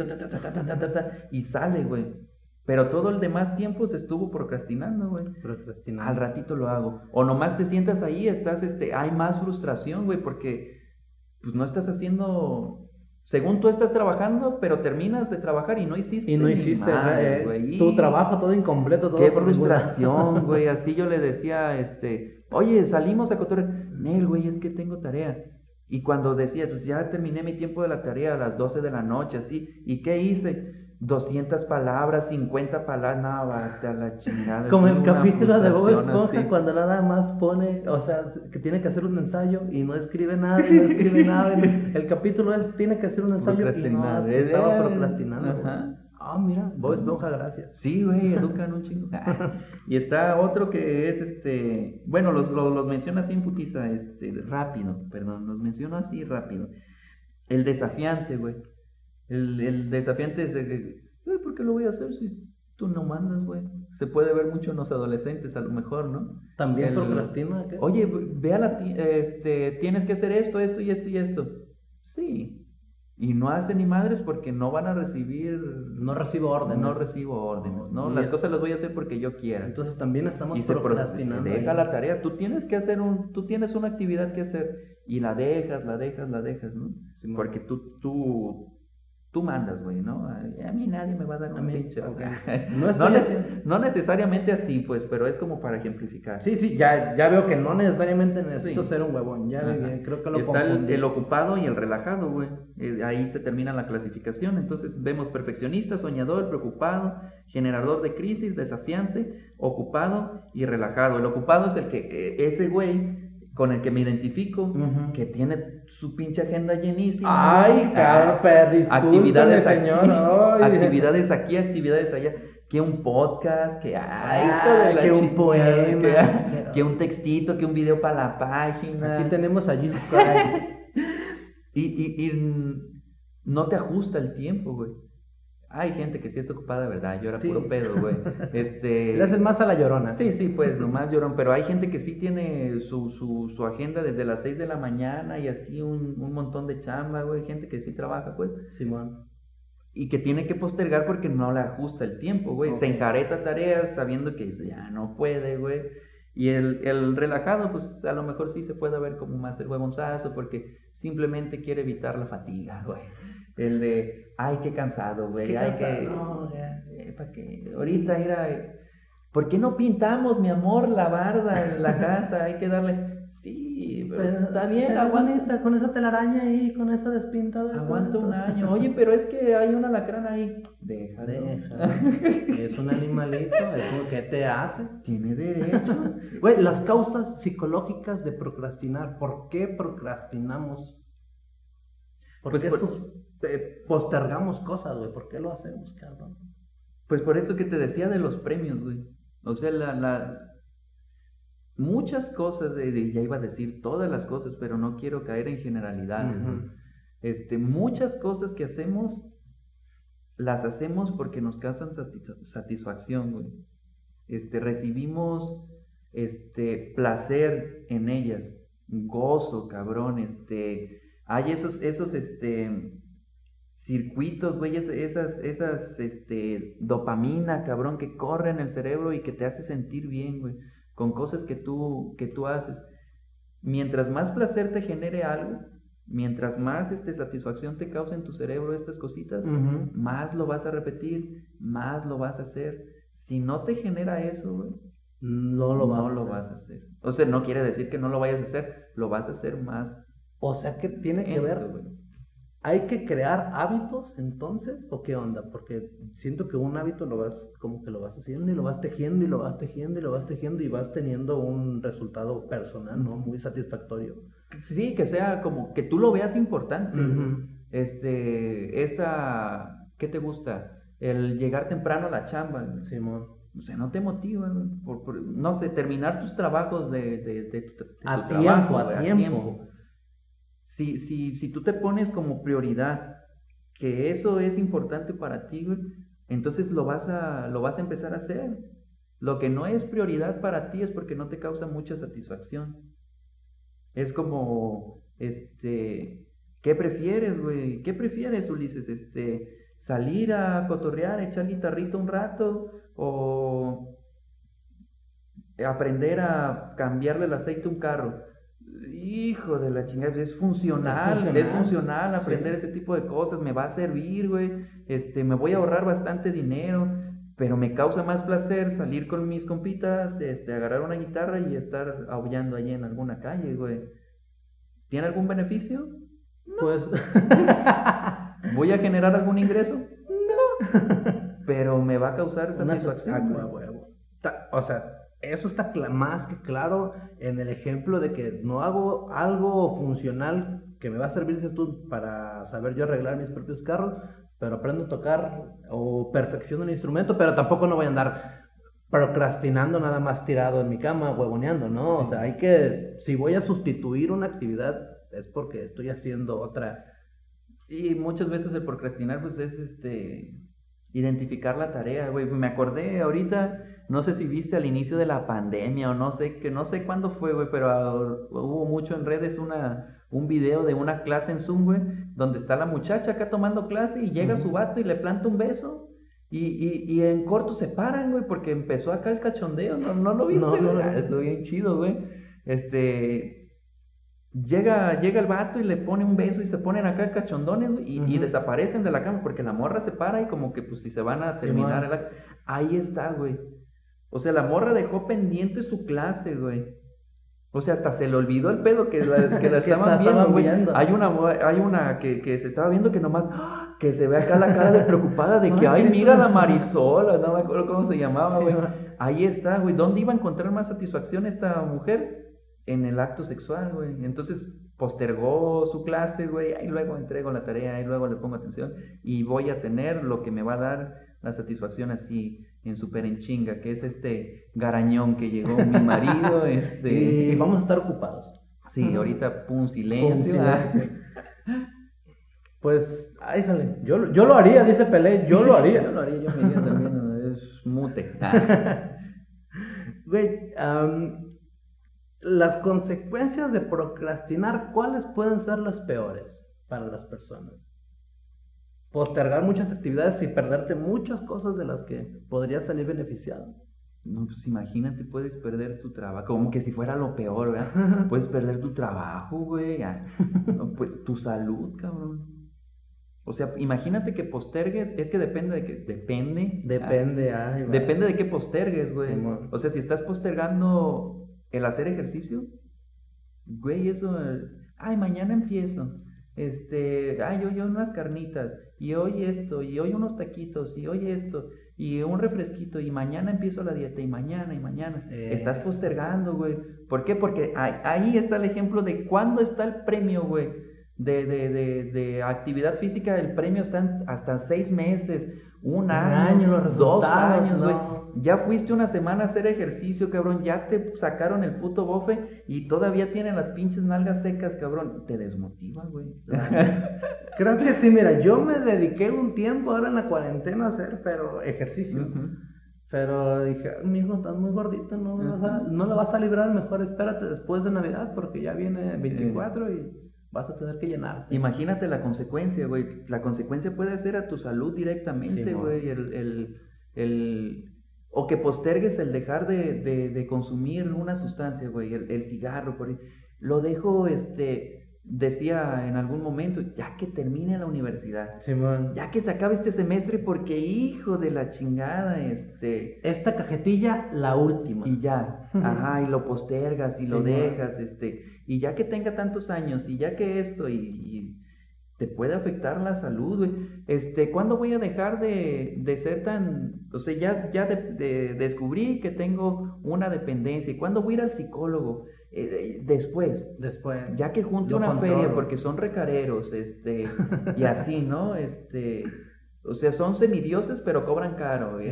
y sale, güey. Pero todo el demás tiempo se estuvo procrastinando, güey. Procrastinando. Al ratito lo hago. O nomás te sientas ahí, estás, este, hay más frustración, güey, porque pues no estás haciendo según tú estás trabajando, pero terminas de trabajar y no hiciste. Y no hiciste, eh, güey. Tu trabajo todo incompleto, todo Qué frustración, güey. Así yo le decía, este, oye, salimos a cotorrear. Nel, güey, es que tengo tarea. Y cuando decía, pues ya terminé mi tiempo de la tarea a las 12 de la noche, así, ¿y qué hice? 200 palabras, 50 palabras, no, vete a la chingada. Como el capítulo de Bob Esponja cuando nada más pone, o sea, que tiene que hacer un ensayo y no escribe nada, y no escribe nada. El capítulo es, tiene que hacer un ensayo y no hace, es- estaba eh, procrastinando. Ah, mira, Bob Esponja, gracias. Sí, güey, educan un chingo. y está otro que es este. Bueno, los, los, los menciono así en putiza, este, rápido, perdón, los menciono así rápido. El desafiante, güey. El, el desafiante es de que, "Güey, ¿por qué lo voy a hacer si tú no mandas, güey? Se puede ver mucho en los adolescentes, a lo mejor, ¿no? También El- procrastina. Oye, ve a la este, tienes que hacer esto, esto y esto y esto. Sí. Y no hacen ni madres porque no van a recibir no recibo orden. no recibo órdenes, ¿no? Y Las es- cosas las voy a hacer porque yo quiera. Entonces también estamos y procrastinando. se deja ahí. la tarea. Tú tienes que hacer un, tú tienes una actividad que hacer y la dejas, la dejas, la dejas, ¿no? Simón. Porque tú, tú, tú mandas, güey, ¿no? A mí nadie me va a dar un pinche. ok. No, No no necesariamente así, pues, pero es como para ejemplificar. Sí, sí, ya, ya veo que no necesariamente necesito Sí. ser un huevón. Ya bien, creo que lo Está el, el ocupado y el relajado, güey. Eh, ahí se termina la clasificación. Entonces vemos perfeccionista, soñador, preocupado, generador de crisis, desafiante, ocupado y relajado. El ocupado es el que, eh, ese güey con el que me identifico, que tiene su pinche agenda llenísima. Ay. Carpe, discúlpeme, actividades aquí. Ay. actividades aquí, actividades allá. Que un podcast, que, ay, que un poema. que, que un textito, que un video para la página. Aquí tenemos a Jesus Christ. Y, y, y n- no te ajusta el tiempo, güey. Hay gente que sí está ocupada, de verdad. Yo era Sí. puro pedo, güey. Este. Le hacen más a la llorona. Sí, sí, pues nomás lloran. Pero hay gente que sí tiene su, su, su agenda desde las 6 de la mañana y así un, un montón de chamba, güey. Gente que sí trabaja, pues. Simón. Y que tiene que postergar porque no le ajusta el tiempo, güey. Se enjareta tareas sabiendo que ya no puede, güey. Y el, el relajado, pues a lo mejor sí se puede ver como más el huevonzazo porque simplemente quiere evitar la fatiga, güey. El de, ay, qué cansado, güey. Ay, que. No, eh, ¿para qué? Ahorita, eh, ¿por qué no pintamos, mi amor, la barda en la casa? Hay que darle. Sí, pero, Pero está bien, aguanta. con esa telaraña ahí, con esa despintada. Aguanta un año. Oye, pero es que hay una lacrán ahí. Déjalo. Deja. es un animalito, es como que te hace. Tiene derecho. Güey, las causas psicológicas de procrastinar. ¿Por qué procrastinamos? ¿Por Pues eh, postergamos cosas, güey? ¿Por qué lo hacemos, cabrón? Pues por eso que te decía de los premios, güey. O sea, la, la... muchas cosas, de, de- ya iba a decir todas las cosas, pero no quiero caer en generalidades, güey. Este, muchas cosas que hacemos, las hacemos porque nos causan satis- satisfacción, güey. Este, recibimos este placer en ellas, gozo, cabrón, este, hay esos, esos, este, circuitos, güey, es- esas, esas, este, dopamina, cabrón, que corre en el cerebro y que te hace sentir bien, güey, con cosas que tú, que tú haces. Mientras más placer te genere algo, mientras más, este, satisfacción te causa en tu cerebro estas cositas, más lo vas a repetir, más lo vas a hacer. Si no te genera eso, güey, No lo vas no a lo vas a hacer. O sea, no quiere decir que no lo vayas a hacer, lo vas a hacer más. O sea que tiene que ver. ¿Hay que crear hábitos entonces? ¿O qué onda? Porque siento que un hábito lo vas, como que lo vas haciendo y lo vas tejiendo y lo vas tejiendo y lo vas tejiendo y vas teniendo un resultado personal, ¿no? Muy satisfactorio. Sí, que sea como que tú lo veas importante. Este, esta, ¿qué te gusta? El llegar temprano a la chamba. Simón. O sea, no te motiva, por, por- no sé, terminar tus trabajos de, de, de tu, A tu tiempo, trabajo, a tiempo. Si, si, si tú te pones como prioridad que eso es importante para ti, entonces lo vas, a, lo vas a empezar a hacer. Lo que no es prioridad para ti es porque no te causa mucha satisfacción. Es como, este, ¿qué prefieres, güey? ¿Qué prefieres, Ulises? Este, salir a cotorrear, echar guitarrito un rato o aprender a cambiarle el aceite a un carro. Hijo de la chingada, es funcional, Es es funcional. aprender Sí. ese tipo de cosas, me va a servir, güey. Este, me voy a ahorrar bastante dinero, pero me causa más placer salir con mis compitas, este, agarrar una guitarra y estar aullando allí en alguna calle, güey. ¿Tiene algún beneficio? Pues. ¿Voy a generar algún ingreso? No. Pero me va a causar Una satisfacción. güey. O sea, eso está más que claro en el ejemplo de que no hago algo funcional que me va a servir, dices tú, para saber yo arreglar mis propios carros, pero aprendo a tocar o perfecciono el instrumento, pero tampoco no voy a andar procrastinando nada más tirado en mi cama, huevoneando, ¿no? O sea, hay que, si voy a sustituir una actividad, es porque estoy haciendo otra. Y muchas veces el procrastinar, pues es este. Identificar la tarea, güey. Me acordé ahorita, no sé si viste al inicio de la pandemia o no sé, que no sé cuándo fue, güey, pero hubo mucho en redes una, un video de una clase en Zoom, güey, donde está la muchacha acá tomando clase y llega su vato y le planta un beso. Y, y, y en corto se paran, güey, porque empezó acá el cachondeo. ¿No, no lo viste? No, no güey? lo Ah, bien chido, güey. Este. Llega, llega el vato y le pone un beso y se ponen acá cachondones güey, y, desaparecen de la cama porque la morra se para y como que pues si se van a Sí, terminar man. el Ahí está, güey. O sea, la morra dejó pendiente su clase, güey. O sea, hasta se le olvidó el pedo que la, que la Que estaban viendo, güey. Hay una, hay una que, que se estaba viendo que nomás, ¡ah! que se ve acá la cara de preocupada de que, Ay, mira la Marisola, no me acuerdo cómo se llamaba, güey. Ahí está, güey. ¿Dónde iba a encontrar más satisfacción esta mujer? En el acto sexual, güey. Entonces postergó su clase, güey. Ahí luego entrego la tarea, ahí luego le pongo atención. Y voy a tener lo que me va a dar la satisfacción así en súper en chinga, que es este garañón que llegó mi marido. este... Y vamos a estar ocupados. Sí, ahorita pum, silencio. Pum, silencio. Pues, ay, jale, yo, yo lo haría, dice Pelé, yo lo haría. Yo lo haría, yo me iría también. Es mute. Ah. Güey, am, las consecuencias de procrastinar, ¿cuáles pueden ser las peores para las personas? Postergar muchas actividades y perderte muchas cosas de las que podrías salir beneficiado. No, pues imagínate, puedes perder tu trabajo, como que si fuera lo peor, ¿verdad? Puedes perder tu trabajo, güey, ah, no, pues, tu salud, cabrón. O sea, imagínate que postergues, es que depende de que, depende. Depende, ay, ah, depende de qué postergues, güey. O sea, si estás postergando el hacer ejercicio, güey, eso, eh, ay, mañana empiezo. Este, ay, hoy unas carnitas, y hoy esto, y hoy unos taquitos, y hoy esto, y un refresquito, y mañana empiezo la dieta, y mañana, y mañana. Estás postergando, güey. ¿Por qué? Porque ahí, está el ejemplo de cuándo está el premio, güey. De, de, de, de actividad física, el premio está hasta seis meses, un, Un año, dos años, güey. no. Ya fuiste una semana a hacer ejercicio, cabrón. Ya te sacaron el puto bofe y todavía tienen las pinches nalgas secas, cabrón. Te desmotiva, güey. Creo que sí, mira, yo me dediqué un tiempo ahora en la cuarentena a hacer, pero ejercicio. Ujú. Pero dije, mi hijo, estás muy gordito, no, me vas a- no la vas a librar, mejor espérate después de Navidad porque ya viene 24 y vas a tener que llenar. Imagínate la consecuencia, güey. La consecuencia puede ser a tu salud directamente, güey. el, el, el- O que postergues el dejar de, de- de consumir una sustancia, güey. El, el cigarro, por ahí. Lo dejo, este... Decía en algún momento, ya que termine la universidad. Simón. Ya que se acabe este semestre porque hijo de la chingada, este... Esta cajetilla, la última. Y ya, ajá, y lo postergas y lo dejas, este, y ya que tenga tantos años, y ya que esto, y, y te puede afectar la salud, güey. Este, ¿cuándo voy a dejar de, de ser tan, o sea, ya, ya de- de- descubrí que tengo una dependencia, y cuándo voy a ir al psicólogo? Eh, eh, después, Después. ya que junte Lo una controlo. feria, porque son recareros, este, y así, ¿no? Este, o sea, son semidioses, pero cobran caro.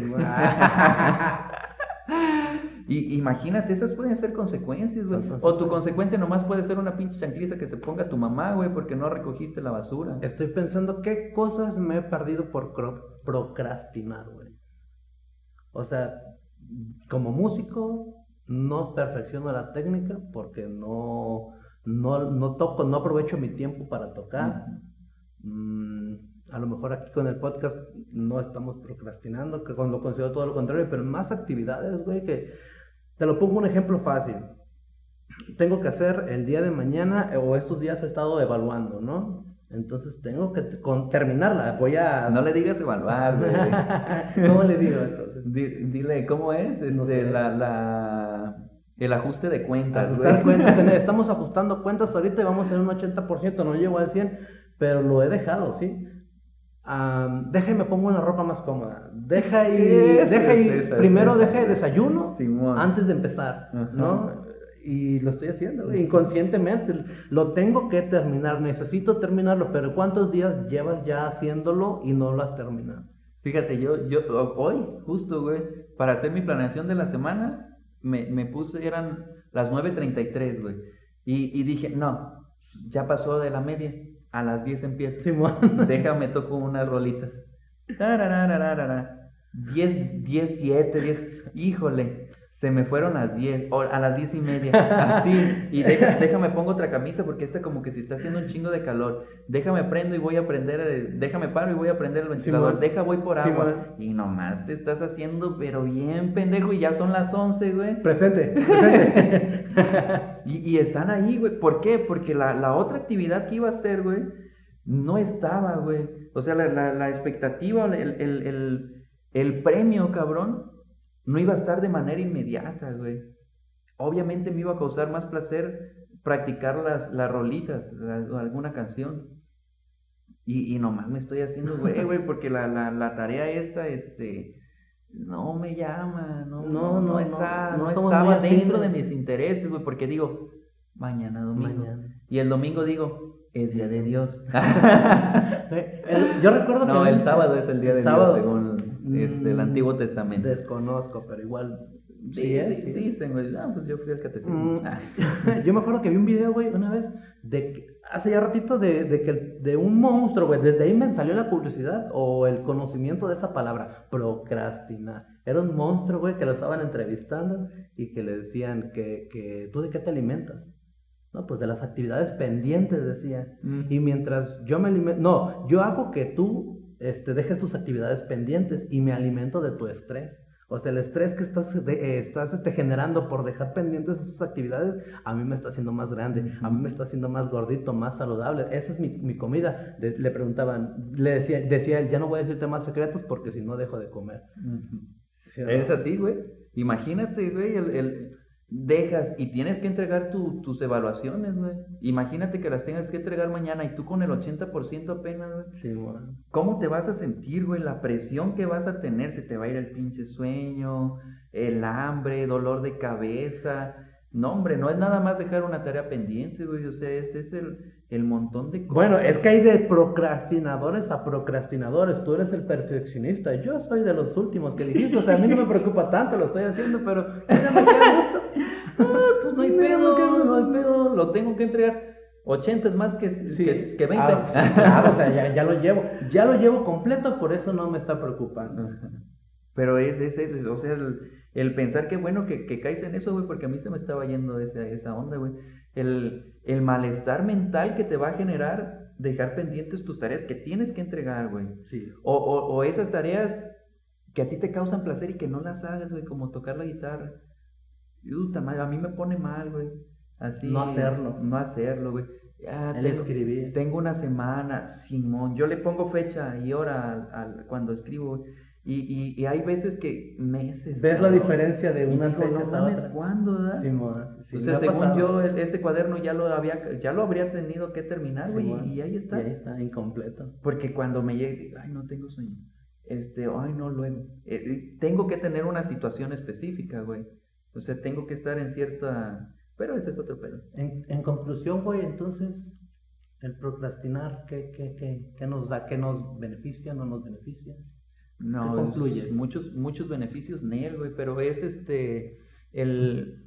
Y imagínate, esas pueden ser consecuencias, güey. O tu consecuencia nomás puede ser una pinche chancliza que se ponga tu mamá, güey, porque no recogiste la basura. Estoy pensando qué cosas me he perdido por procrastinar, güey. O sea, como músico, no perfecciono la técnica porque no, no, no toco, no aprovecho mi tiempo para tocar. Mm, a lo mejor aquí con el podcast no estamos procrastinando, que lo considero todo lo contrario, pero más actividades, güey, que te lo pongo un ejemplo fácil. Tengo que hacer el día de mañana eh, o estos días he estado evaluando, ¿no? Entonces tengo que con, terminarla. Voy a. No le digas evaluar, güey. ¿Cómo le digo entonces? Di- dile, ¿cómo es? Este, No sé. la, la... El ajuste de cuentas, Ajustar cuentas. Estamos ajustando cuentas ahorita y vamos en un 80%, no llego al 100, pero lo he dejado, ¿sí? Am, deja y me pongo una ropa más cómoda. Deja y, deja y es, es, primero esa deja y es. desayuno Simón. antes de empezar, Ajá. ¿no? Y lo estoy haciendo, inconscientemente. Lo tengo que terminar, necesito terminarlo, pero ¿cuántos días llevas ya haciéndolo y no lo has terminado? Fíjate, yo, yo ho- hoy, justo, güey, para hacer mi planeación de la semana, me, me puse, eran las 9.33, güey. Y, y dije, no, ya pasó de la media, a las 10 empiezo. Simón. Déjame toco unas rolitas. Tarararararara. 10, 10, 7, 10. Híjole, se me fueron las 10, o a las 10 y media. Así. Y deja- déjame pongo otra camisa porque esta como que si está haciendo un chingo de calor. Déjame prendo y voy a prender, el- déjame paro y voy a prender el ventilador. Simón. Deja voy por agua. Y nomás te estás haciendo, pero bien pendejo, y ya son las 11, güey. Presente, presente. Y, y están ahí, güey. ¿Por qué? Porque la, la otra actividad que iba a hacer, güey, no estaba, güey. O sea, la, la, la expectativa, el, el, el, el premio, cabrón, no iba a estar de manera inmediata, güey. Obviamente me iba a causar más placer practicar las, las rolitas, la- o alguna canción. Y, y nomás me estoy haciendo, güey, güey, porque la, la, la tarea esta, este, no me llama, no, no, No, está, no, no, estaba dentro de mis intereses, güey, porque digo, mañana domingo. Mañana. Y el domingo digo, es día de Dios. El- yo recuerdo que... no, el sábado es el día de El sábado. Dios, según este, el Mm, Antiguo Testamento. Desconozco, pero igual... Di- Sí, es, sí es. Dicen, güey, ah, pues yo fui al catecismo. Mm, Ah. Yo me acuerdo que vi un video, güey, una vez, de que, hace ya ratito, de, de que de un monstruo, güey, desde ahí me salió la curiosidad o el conocimiento de esa palabra, procrastinar. Era un monstruo, güey, que lo estaban entrevistando y que le decían que, que tú de qué te alimentas. No, pues de las actividades pendientes, decía. Mm. Y mientras yo me alimento, no, yo hago que tú este, dejes tus actividades pendientes y me alimento de tu estrés. O sea, el estrés que estás, de- eh, estás este, generando por dejar pendientes esas actividades, a mí me está haciendo más grande, a mí me está haciendo más gordito, más saludable. Esa es mi, mi comida. De- le preguntaban, le decía, decía él, ya no voy a decirte más secretos porque si no dejo de comer. Es así, güey. Imagínate, güey, el, el- dejas y tienes que entregar tu- tus evaluaciones, güey. Imagínate que las tengas que entregar mañana y tú con el 80% apenas, güey. Sí, bueno. ¿Cómo te vas a sentir, güey? La presión que vas a tener, se te va a ir el pinche sueño, el hambre, dolor de cabeza. No, hombre, no es nada más dejar una tarea pendiente, güey. O sea, ese es el, el montón de cosas. Bueno, es que hay de procrastinadores a procrastinadores. Tú eres el perfeccionista. Yo soy de los últimos que dijiste. O sea, a mí no me preocupa tanto, lo estoy haciendo, pero mira, me queda gusto. Ah, pues no hay pedo, no hay pedo. Lo tengo que entregar. 80 es más que, que, que 20. Ah, sí, claro, o sea, ya, ya lo llevo. Ya lo llevo completo, por eso no me está preocupando. Pero es, es eso, o sea, el, el pensar que bueno que, que caes en eso, güey, porque a mí se me estaba yendo esa, esa onda, güey. El, el malestar mental que te va a generar dejar pendientes tus tareas que tienes que entregar, güey. Sí. O, o, o esas tareas que a ti te causan placer y que no las hagas, güey, como tocar la guitarra. Puta madre, a mí me pone mal, güey. Así. No hacerlo. No hacerlo, güey. Ya El tengo- escribir. tengo una semana, Simón. Yo le pongo fecha y hora al, al- cuando escribo. güey. Y, y, y hay veces que meses. ¿Ves la diferencia de digo, fechas no a mames, otras? ¿cuándo, da? Simón, sí, o sea, según pasado. yo, el- este cuaderno ya lo había, ya lo habría tenido que terminar, güey, Simón. y, ahí está. Y ahí está, incompleto. Porque cuando me llegue, digo, ay, no tengo sueño. Este, ay, no, luego. Eh, tengo que tener una situación específica, güey. O sea, tengo que estar en cierta. Pero ese es otro pedo. En, en conclusión, güey, entonces, el procrastinar, ¿qué, qué, qué, qué nos da? ¿Qué nos beneficia? ¿No nos beneficia? No, ¿Qué es- concluyes? muchos, muchos beneficios, Nel, güey, pero es este. El.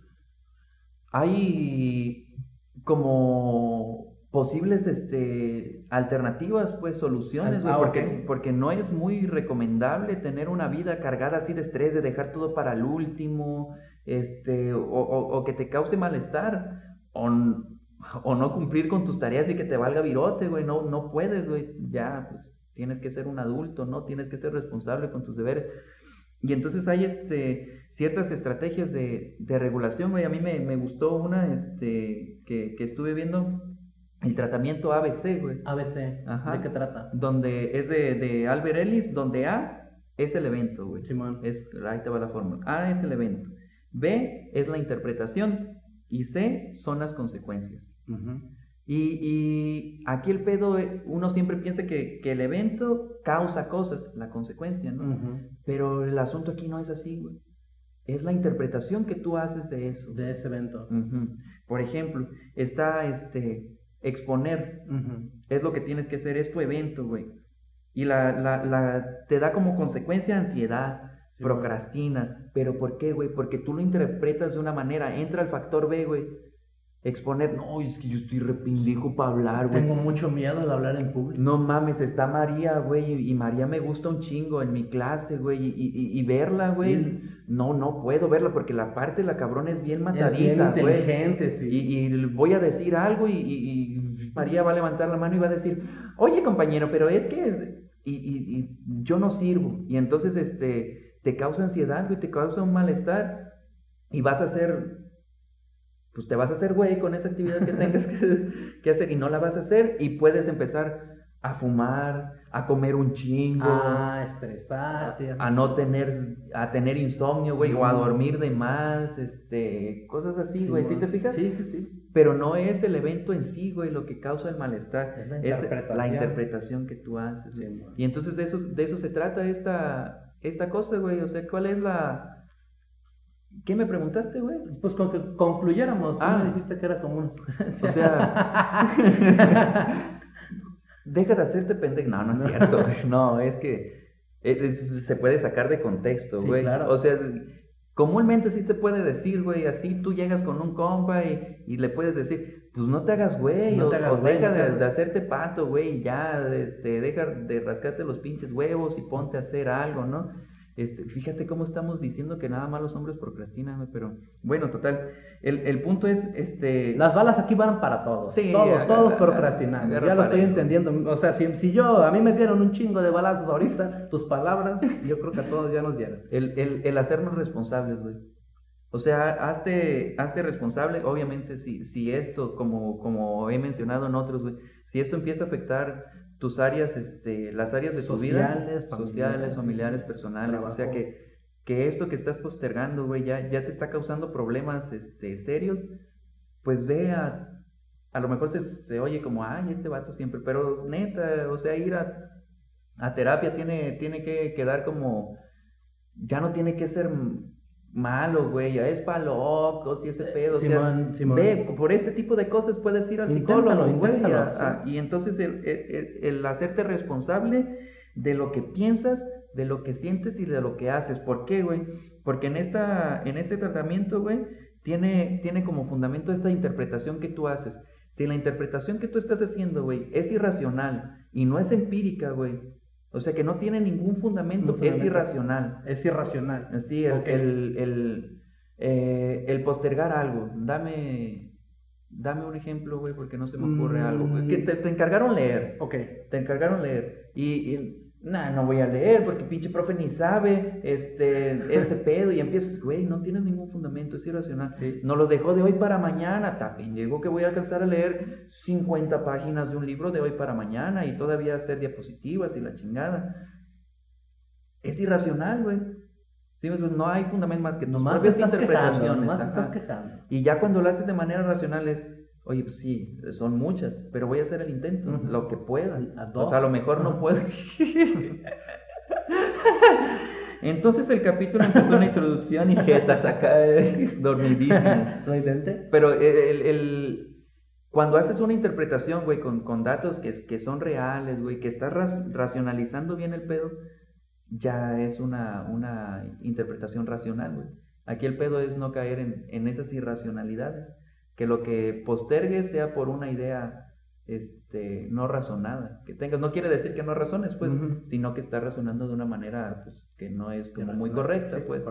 Hay como posibles este alternativas pues soluciones güey, Ah, porque, porque no es muy recomendable tener una vida cargada así de estrés de dejar todo para el último este o, o- o que te cause malestar o, o no cumplir con tus tareas y que te valga virote güey no no puedes güey ya pues tienes que ser un adulto no tienes que ser responsable con tus deberes y entonces hay este, ciertas estrategias de, de regulación, güey. A mí me, me gustó una este, que, que estuve viendo, el tratamiento ABC, güey. ABC, Ajá. ¿de qué trata? Donde es de, de Albert Ellis, donde A es el evento, güey. Simón. Es, ahí te va la fórmula. A es el evento. B es la interpretación y C son las consecuencias. Y, y, aquí el pedo, eh, uno siempre piensa que, que el evento causa cosas, la consecuencia, ¿no? Pero el asunto aquí no es así, güey. Es la interpretación que tú haces de eso. De ese evento. Por ejemplo, está este exponer. Es lo que tienes que hacer, es tu evento, güey. Y la, la, la, te da como consecuencia ansiedad, procrastinas. ¿Pero por qué, güey? Porque tú lo interpretas de una manera. Entra el factor B, güey exponer, no, es que yo estoy repindijo para hablar, güey. Tengo mucho miedo de hablar en público. No mames, está María, güey, y María me gusta un chingo en mi clase, güey, y, y, verla, güey, no, no puedo verla porque la parte de la cabrona es bien matadita, güey. inteligente, sí. Y, voy a decir algo y, María va a levantar la mano y va a decir, oye, compañero, pero es que... Y, yo no sirvo. Y entonces, este, te causa ansiedad, güey, te causa un malestar. Y vas a hacer pues te vas a hacer güey con esa actividad que tengas que, hacer y no la vas a hacer y puedes empezar a fumar, a comer un chingo, a estresarte, a, no tener, a tener insomnio, güey, o a dormir de más, este, cosas así, güey, sí, te fijas? Sí, sí, sí. Pero no es el evento en sí, güey, lo que causa el malestar, es la interpretación, que tú haces. y entonces de eso, de eso se trata esta, esta cosa, güey, o sea, ¿cuál es la ¿Qué me preguntaste, güey? Pues con que concluyéramos. Ah. me dijiste que era como una sugerencia. O sea. deja de hacerte pendejo. No, no es cierto. no, es que se puede sacar de contexto, güey. claro. O sea, comúnmente sí se puede decir, güey, así tú llegas con un compa y, y le puedes decir, pues no te hagas güey, no o, te hagas deja de, de, hacerte pato, güey, ya, este, deja de rascarte los pinches huevos y ponte a hacer algo, ¿no? Este, fíjate cómo estamos diciendo que nada más los hombres procrastinan, pero bueno, total. El, punto es, este... Las balas aquí van para todos. Sí, todos, todos procrastinando. Ya lo estoy entendiendo. O sea, si, si, yo, a mí me dieron un chingo de balazos ahorita, tus palabras, yo creo que a todos ya nos dieron. El, el, el hacernos responsables, güey. O sea, hazte, hazte responsable, obviamente, si, si esto, como, como he mencionado en otros, güey, si esto empieza a afectar tus áreas, este, las áreas de tu vida, sociales, familiares, personales, o sea que, que esto que estás postergando, güey, ya, ya te está causando problemas este, serios, pues ve a, lo mejor se, oye como, ay, este vato siempre, pero neta, o sea, ir a, a terapia tiene, tiene que quedar como, ya no tiene que ser malo, güey, ya es pa' locos y ese pedo. o sea, ve, por este tipo de cosas puedes ir al psicólogo, güey. Y entonces el, el, hacerte responsable de lo que piensas, de lo que sientes y de lo que haces. ¿Por qué, güey? Porque en, esta, en este tratamiento, güey, tiene, tiene como fundamento esta interpretación que tú haces. Si la interpretación que tú estás haciendo, güey, es irracional y no es empírica, güey, o sea que no tiene ningún fundamento, es irracional. Es irracional. Sí, el, el, eh, el, postergar algo. Dame, dame un ejemplo, güey, porque no se me ocurre algo. Que te, te, encargaron leer. Ok. Te encargaron leer. y, y nah, no voy a leer porque pinche profe ni sabe este, este pedo y empiezas, güey, no tienes ningún fundamento, es irracional. Sí. No lo dejó de hoy para mañana, también llegó que voy a alcanzar a leer 50 páginas de un libro de hoy para mañana y todavía hacer diapositivas y la chingada. Es irracional, güey. Sí, no hay fundamento más que tus propias interpretaciones. estás quejando. Y ya cuando lo haces de manera racional es Oye, pues sí, son muchas, pero voy a hacer el intento, lo que pueda. A O sea, a lo mejor no puedo. Entonces el capítulo empezó una introducción y jetas acá eh, dormidísimo. ¿Lo intenté? Pero el, el, cuando haces una interpretación, güey, con, con datos que, que son reales, güey, que estás racionalizando bien el pedo, ya es una, una interpretación racional, güey. Aquí el pedo es no caer en, en esas irracionalidades que lo que postergues sea por una idea este, no razonada que tengas. No quiere decir que no razones, pues, sino que estás razonando de una manera pues, que no es como muy correcta, pues.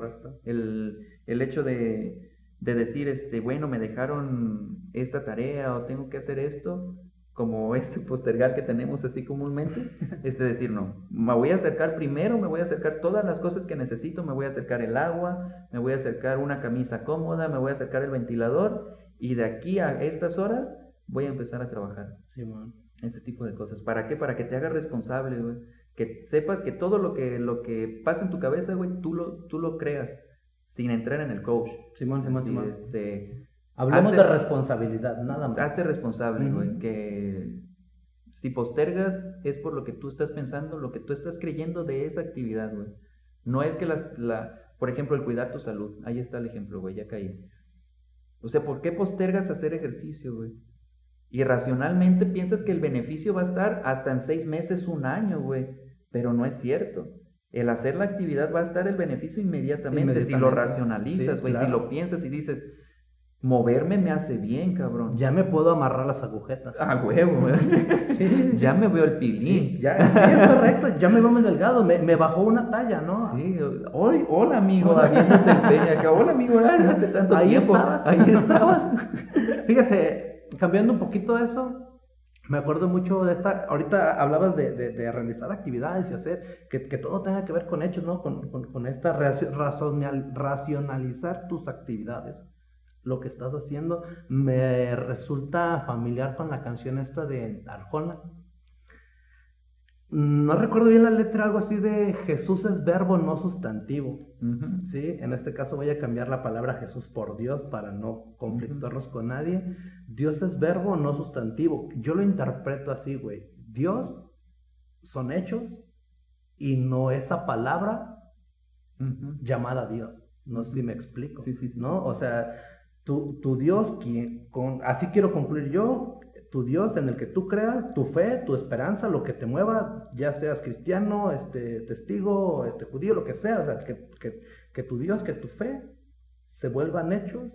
El, el, hecho de, de, decir, este, bueno, me dejaron esta tarea o tengo que hacer esto, como este postergar que tenemos así comúnmente, es decir, no, me voy a acercar primero, me voy a acercar todas las cosas que necesito, me voy a acercar el agua, me voy a acercar una camisa cómoda, me voy a acercar el ventilador y de aquí a estas horas voy a empezar a trabajar. Sí, man. Este tipo de cosas. ¿Para qué? Para que te hagas responsable, güey. Que sepas que todo lo que, lo que pasa en tu cabeza, güey, tú lo, tú lo creas. sin entrar en el coach. Simón, Simón, Así, Simón. Este, Hablemos hazte- de responsabilidad, nada más. hazte responsable, güey, Ujú. que si postergas es por lo que tú estás pensando, lo que tú estás creyendo de esa actividad, güey. No es que la, la- por ejemplo, el cuidar tu salud, ahí está el ejemplo, güey, ya caí. O sea, ¿por qué postergas hacer ejercicio, güey? Irracionalmente piensas que el beneficio va a estar hasta en seis meses, un año, güey. Pero no es cierto. El hacer la actividad va a estar el beneficio inmediatamente, si lo racionalizas, Sí, güey. Si lo piensas y dices, moverme me hace bien, cabrón. Ya me puedo amarrar las agujetas. A huevo, güey. Sí, Ya me veo el sí, pilín. ya, sí, es correcto, ya me veo más delgado, me, me bajó una talla, ¿no? Sí, hoy, hola amigo, el. Hola amigo, ay, hace tanto Ahí tiempo. estabas. Ahí estabas. Fíjate, cambiando un poquito eso, me acuerdo mucho de esta, ahorita hablabas de, de, de realizar actividades y hacer, que, que todo tenga que ver con hechos, ¿no? Con, con, con esta raci- razonal- racionalizar tus actividades, lo que estás haciendo, me resulta familiar con la canción esta de Arjona. No recuerdo bien la letra, algo así de Jesús es verbo, no sustantivo. Sí, en este caso voy a cambiar la palabra Jesús por Dios para no conflictuarnos con nadie. Dios es verbo, no sustantivo. Yo lo interpreto así, güey. Dios son hechos y no esa palabra llamada Dios. No sé si me explico. Sí, sí, sí. ¿No? O sea, tu, tu Dios, quien, con, así quiero concluir yo, tu Dios en el que tú creas, tu fe, tu esperanza, lo que te mueva, ya seas cristiano, este, testigo, este, judío, lo que sea, o sea, que, que, que tu Dios, que tu fe se vuelvan hechos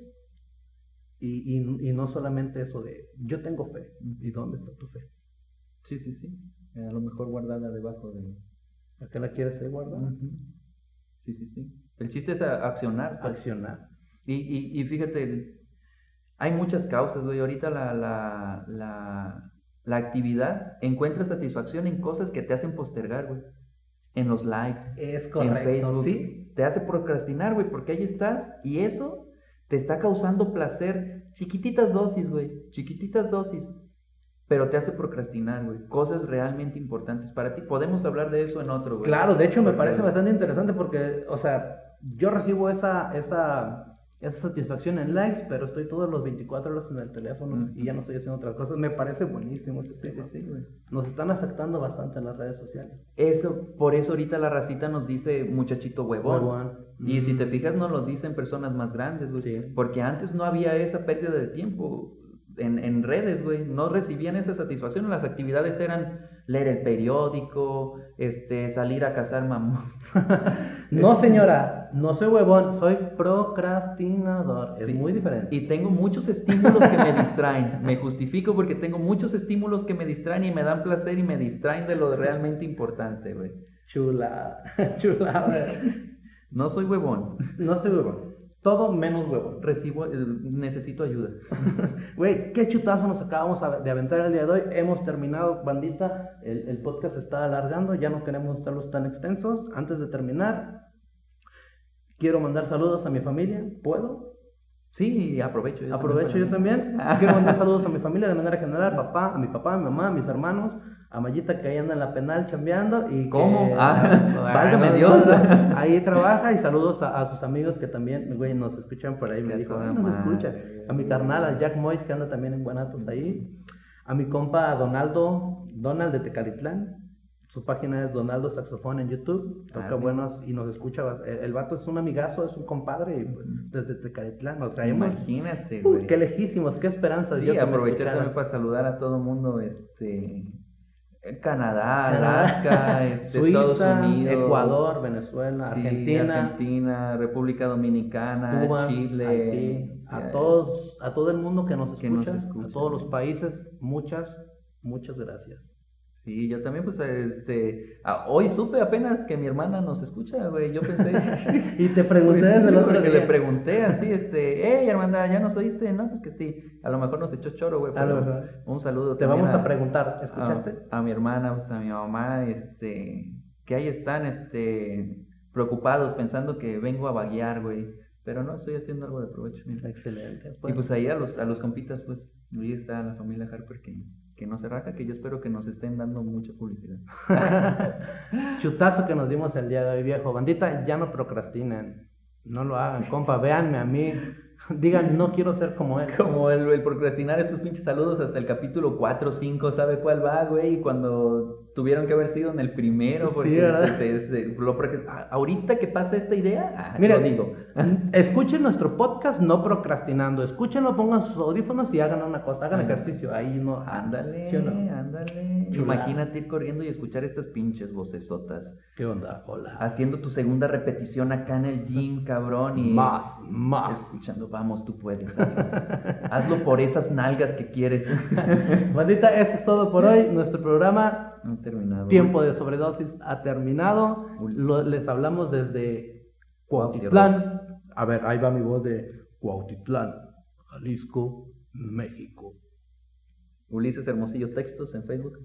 y, y, y no solamente eso de yo tengo fe, ¿y dónde está tu fe? Sí, sí, sí. A lo mejor guardada debajo de... ¿A qué la quieres ahí guardar? Ujú. Sí, sí, sí. El chiste es accionar. pues. Accionar. Y, y, y fíjate, hay muchas causas, güey. Ahorita la, la, la, la actividad encuentra satisfacción en cosas que te hacen postergar, güey. En los likes, Es en correcto, Facebook. sí. Te hace procrastinar, güey, porque ahí estás y eso te está causando placer. Chiquititas dosis, güey. Chiquititas dosis. Pero te hace procrastinar, güey. Cosas realmente importantes para ti. Podemos hablar de eso en otro, güey. Claro, de hecho me Porque- parece bastante interesante porque, o sea, yo recibo esa, esa, esa satisfacción en likes, pero estoy todos los 24 horas en el teléfono y ya no estoy haciendo otras cosas. Me parece buenísimo ese Sí, sí, tema. sí, güey. Nos están afectando bastante en las redes sociales. Eso, por eso ahorita la racita nos dice muchachito huevón. Huevón. Y si te Mm. fijas, nos lo dicen personas más grandes, güey. Porque antes no había esa pérdida de tiempo en, en redes, güey. No recibían esa satisfacción. Las actividades eran leer el periódico, este, salir a cazar mamón. No, señora, no soy huevón, soy procrastinador. Es Sí. muy diferente. Y tengo muchos estímulos que me distraen. Me justifico porque tengo muchos estímulos que me distraen y me dan placer y me distraen de lo realmente importante, güey. Chula, chula. No soy huevón. No soy huevón. Todo menos huevón. Recibo, necesito ayuda. Güey, qué chutazo nos acabamos de aventar el día de hoy. Hemos terminado, bandita. El, el podcast se está alargando, ya no queremos estarlos tan extensos. Antes de terminar, quiero mandar saludos a mi familia. ¿Puedo? Sí, aprovecho. yo Aprovecho yo también. también. Quiero mandar saludos a mi familia de manera general, papá, a mi papá, a mi mamá, a mis hermanos, a Mayita que ahí anda en la penal chambeando y que- ¿Cómo? Ah, válgame Dios. ahí trabaja y saludos a, a sus amigos que también, güey, nos escuchan por ahí, me Que dijo, toda "Ah, nos madre, escucha. A mi carnal, a Jack Mois que anda también en Guanatos ahí, a mi compa Donaldo, Donald de Tecalitlán. Su página es Donaldo Saxofón en YouTube. Toca Ah, buenos y nos escucha. El, el vato es un amigazo, es un compadre y, pues, desde Tecalitlán. O sea, Imagínate, güey. qué lejísimos, qué esperanzas. Sí, yo que aprovechar también para saludar a todo el mundo, este, Canadá, Alaska, este, Suiza, Estados Unidos, Ecuador, Venezuela, sí, Argentina, Argentina, República Dominicana, Cuba, Chile, Haití, a eh, todos, a todo el mundo que nos que nos escucha. a todos los países, muchas, muchas gracias. Sí, yo también, pues, este, ah, hoy supe apenas que mi hermana nos escucha, güey, yo pensé... Y te pregunté Pues desde el otro le pregunté así, este, hey, hermana, ¿ya nos oíste? No, pues que sí, a lo mejor nos echó choro, güey, pero un saludo Te vamos a preguntar, ¿escuchaste? A, a mi hermana, pues, a mi mamá, este, que ahí están, este, preocupados, pensando que vengo a vaguear, güey, pero no, estoy haciendo algo de provecho, mira. Excelente. Y pues ahí a los, a los compitas, pues, ahí está la familia Harper que, que no se raja, que yo espero que nos estén dando mucha publicidad. Chutazo que nos dimos el día de hoy, viejo. Bandita, ya no procrastinen. No lo hagan, compa, véanme a mí. Digan, no quiero ser como él. Como el, el procrastinar estos pinches saludos hasta el capítulo 4 o 5, ¿sabe cuál va, güey? Y cuando tuvieron que haber sido en el primero, porque Sí, ¿verdad? lo ah, ahorita que pasa esta idea, ah, Mira, lo digo. escuchen nuestro podcast no procrastinando. Escúchenlo, pongan sus audífonos y hagan una cosa, hagan ejercicio. Ahí no. Ándale, ¿Sí no? ándale. Imagínate ir corriendo y escuchar estas pinches vocesotas. ¿Qué onda? Hola. Haciendo tu segunda repetición acá en el gym, cabrón. Y Más, más. Escuchando, vamos, tú puedes. Hazlo, Hazlo por esas nalgas que quieres. Bandita, esto es todo por hoy. Nuestro programa Terminado. Tiempo de sobredosis ha terminado. Lo- les hablamos desde Cuautitlán. A ver, ahí va mi voz de Cuautitlán, Jalisco, México. Ulises Hermosillo Textos en Facebook.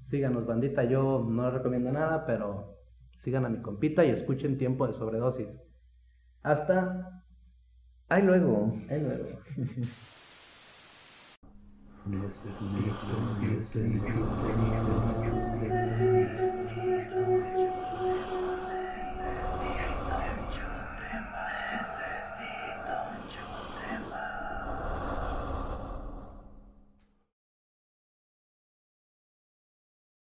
Síganos, bandita. Yo no recomiendo nada, pero sigan a mi compita y escuchen Tiempo de sobredosis. Hasta Ay, luego. el luego. Necesito